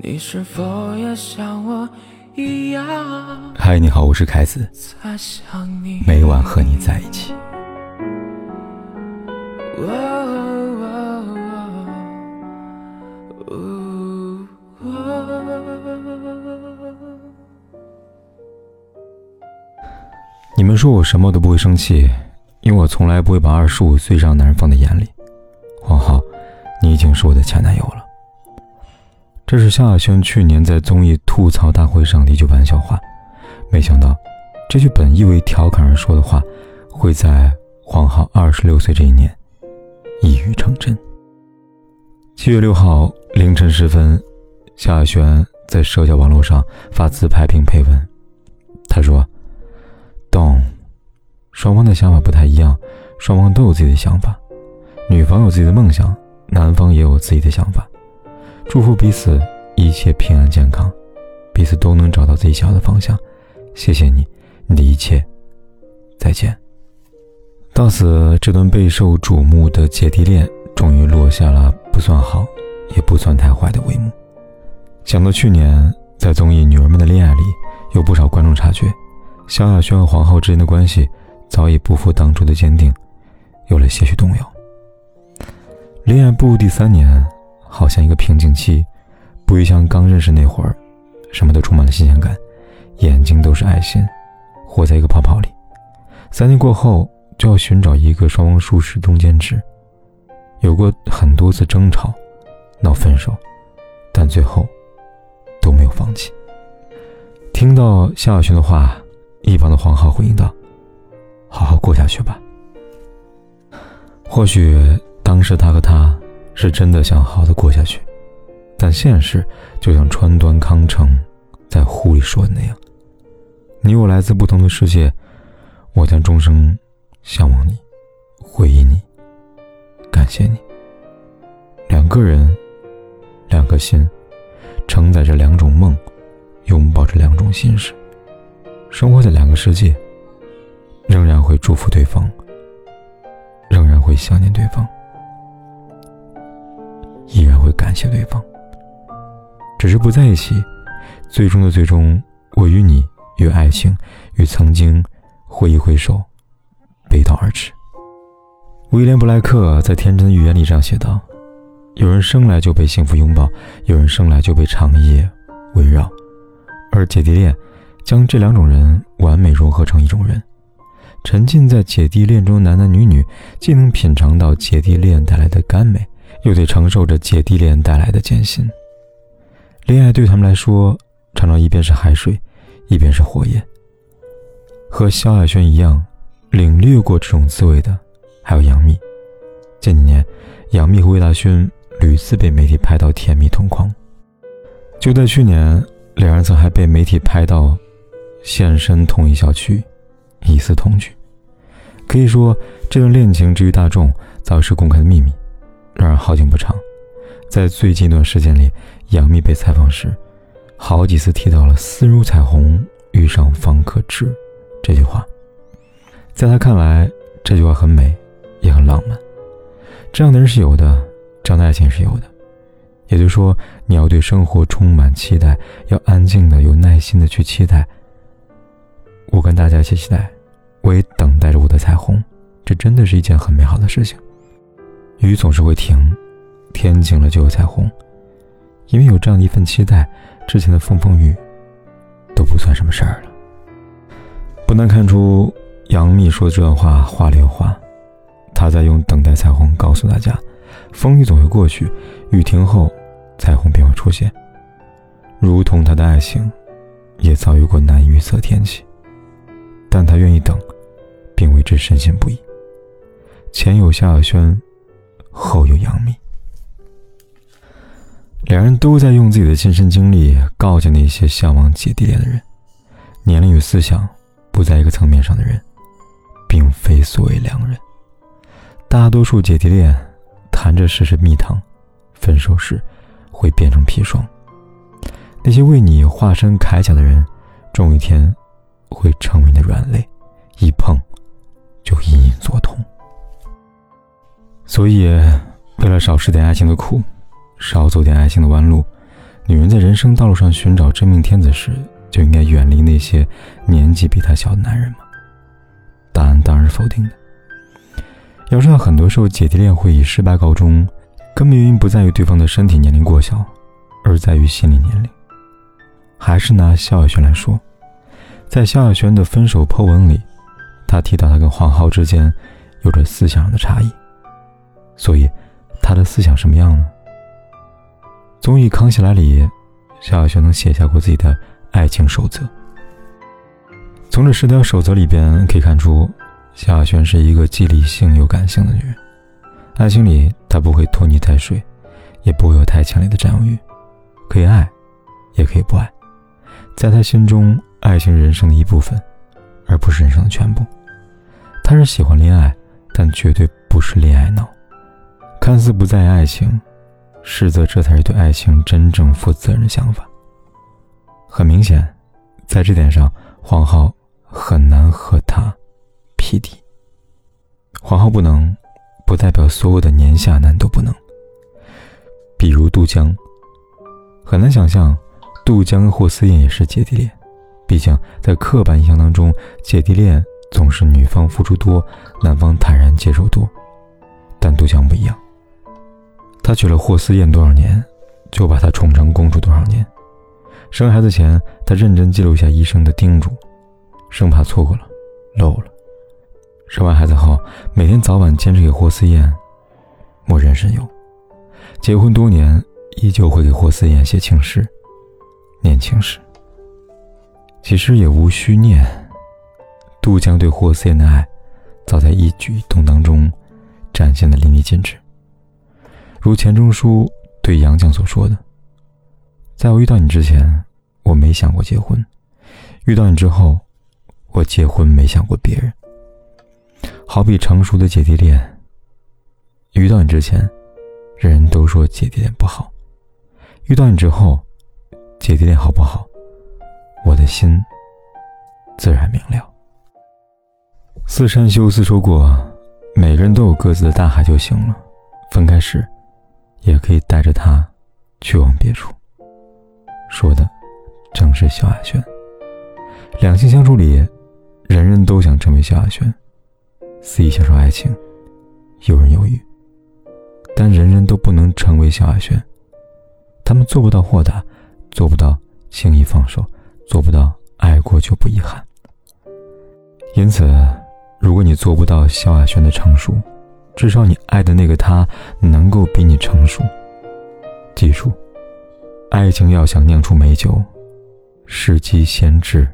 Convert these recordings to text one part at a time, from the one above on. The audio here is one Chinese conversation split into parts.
你是否也像我一样？嗨，你好，我是凯子，每晚和你在一起。你们说我什么都不会生气，因为我从来不会把二十五岁以上男人放在眼里。黄浩，你已经是我的前男友了。这是萧亚轩去年在综艺吐槽大会上的一句玩笑话，没想到这句本意为调侃而说的话，会在黄浩二十六岁这一年一语成真。七月六号凌晨时分，萧亚轩在社交网络上发自拍并配文，他说。懂，双方的想法不太一样，双方都有自己的想法。女方有自己的梦想，男方也有自己的想法。祝福彼此一切平安健康，彼此都能找到自己想要的方向。谢谢你，你的一切。再见。到此，这段备受瞩目的姐弟恋终于落下了不算好，也不算太坏的帷幕。想到去年在综艺《女人们的恋爱》里，有不少观众察觉。萧亚轩和黄浩之间的关系早已不复当初的坚定，有了些许动摇。恋爱步入第三年，好像一个瓶颈期，不会像刚认识那会儿，什么都充满了新鲜感，眼睛都是爱心，活在一个泡泡里。三年过后，就要寻找一个双方舒适中间值。有过很多次争吵，闹分手，但最后都没有放弃。听到夏小轩的话。一旁的黄浩回应道：“好好过下去吧。或许当时他和她是真的想好好的过下去，但现实就像川端康成在《湖里说的那样：你我来自不同的世界，我将终生向往你，回忆你，感谢你。两个人，两颗心，承载着两种梦，拥抱着两种心事。”生活在两个世界，仍然会祝福对方，仍然会想念对方，依然会感谢对方。只是不在一起，最终的最终，我与你，与爱情，与曾经挥一挥手，背道而驰。威廉布莱克在《天真的预言》里这样写道：“有人生来就被幸福拥抱，有人生来就被长夜围绕，而姐弟恋。”将这两种人完美融合成一种人，沉浸在姐弟恋中，男男女女既能品尝到姐弟恋带来的甘美，又得承受着姐弟恋带来的艰辛。恋爱对他们来说，常常一边是海水，一边是火焰。和萧亚轩一样，领略过这种滋味的，还有杨幂。近几年，杨幂和魏大勋屡次被媒体拍到甜蜜同框。就在去年，两人曾还被媒体拍到。现身同一小区，疑似同居。可以说，这段恋情至于大众早已是公开的秘密。然而好景不长，在最近一段时间里，杨幂被采访时，好几次提到了“丝如彩虹，遇上方可知”这句话。在她看来，这句话很美，也很浪漫。这样的人是有的，这样的爱情是有的。也就是说，你要对生活充满期待，要安静的、有耐心的去期待。我跟大家一起期待，我也等待着我的彩虹。这真的是一件很美好的事情。雨总是会停，天晴了就有彩虹。因为有这样一份期待，之前的风风雨都不算什么事儿了。不难看出，杨幂说这段话话里有话。她在用等待彩虹告诉大家，风雨总会过去，雨停后，彩虹便会出现。如同她的爱情，也遭遇过难预测天气。但她愿意等，并为之深信不疑。前有夏亚轩，后有杨幂，两人都在用自己的亲身经历告诫那些向往姐弟恋的人：年龄与思想不在一个层面上的人，并非所谓良人。大多数姐弟恋谈着时是蜜糖，分手时会变成砒霜。那些为你化身铠甲的人，终有一天。会成为你的软肋，一碰就隐隐作痛。所以，为了少吃点爱情的苦，少走点爱情的弯路，女人在人生道路上寻找真命天子时，就应该远离那些年纪比她小的男人吗？答案当然是否定的。要知道，很多时候姐弟恋会以失败告终，根本原因不在于对方的身体年龄过小，而在于心理年龄。还是拿萧亚轩来说，在萧亚轩的分手 po 文里，他提到他跟黄浩之间有着思想上的差异，所以他的思想什么样呢？综艺《康熙来》里，萧亚轩曾写下过自己的爱情守则。从这十条守则里边可以看出，萧亚轩是一个既理性又感性的女人。爱情里，她不会拖泥带水，也不会有太强烈的占有欲，可以爱，也可以不爱。在她心中，爱情人生的一部分，而不是人生的全部。她是喜欢恋爱，但绝对不是恋爱脑。看似不在意爱情。实则这才是对爱情真正负责任的想法。很明显，在这点上，黄浩很难和他匹敌。黄浩不能，不代表所有的年下男都不能。比如杜江，很难想象杜江跟霍思燕也是姐弟恋。毕竟在刻板印象当中，姐弟恋总是女方付出多，男方坦然接受多。但杜江不一样。他娶了霍思燕多少年，就把她宠成公主多少年。生孩子前，他认真记录下医生的叮嘱，生怕错过了、漏了。生完孩子后，每天早晚坚持给霍思燕默认神游。结婚多年，依旧会给霍思燕写情诗、念情诗。其实也无需念，杜江对霍思燕的爱，早在一举一动当中展现的淋漓尽致。如钱钟书对杨绛所说的：“在我遇到你之前，我没想过结婚；遇到你之后，我结婚没想过别人。好比成熟的姐弟恋。遇到你之前，人人都说姐弟恋不好；遇到你之后，姐弟恋好不好，我的心自然明了。”四山修斯说过：“每个人都有各自的大海就行了，分开时。”也可以带着他去往别处。说的正是萧亚轩。两性相处里，人人都想成为萧亚轩，肆意享受爱情，游刃有余。但人人都不能成为萧亚轩，他们做不到豁达，做不到轻易放手，做不到爱过就不遗憾。因此，如果你做不到萧亚轩的成熟，至少你爱的那个他能够比你成熟。记住，爱情要想酿出美酒，时机先至，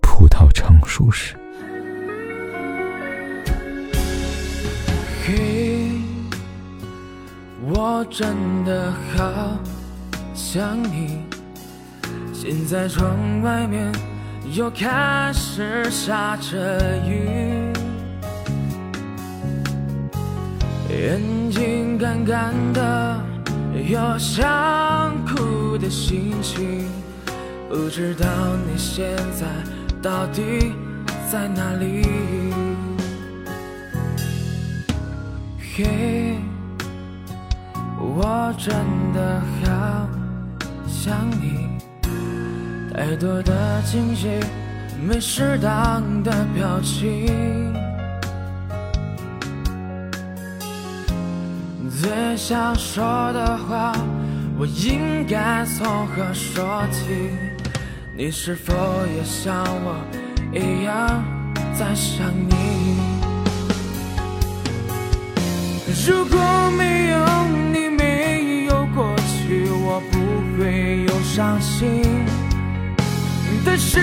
葡萄成熟时。嘿，我真的好想你。现在窗外面又开始下着雨。眼睛干干的，有想哭的心情，不知道你现在到底在哪里？嘿，我真的好想你，太多的惊喜，没适当的表情。最想说的话，我应该从何说起？你是否也像我一样在想你？如果没有你，没有过去，我不会有伤心。但是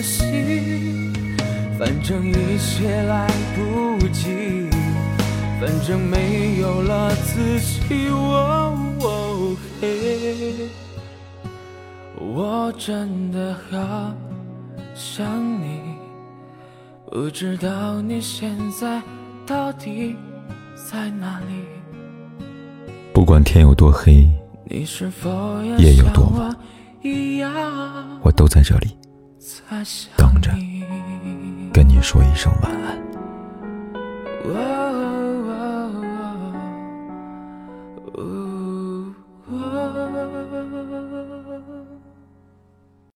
可惜？反正一切来不及，反正没有了自己。哦嘿，我真的好想你，不知道你现在到底在哪里。不管天有多黑，你是否夜有多晚。我都在这里等着跟你说一声晚安。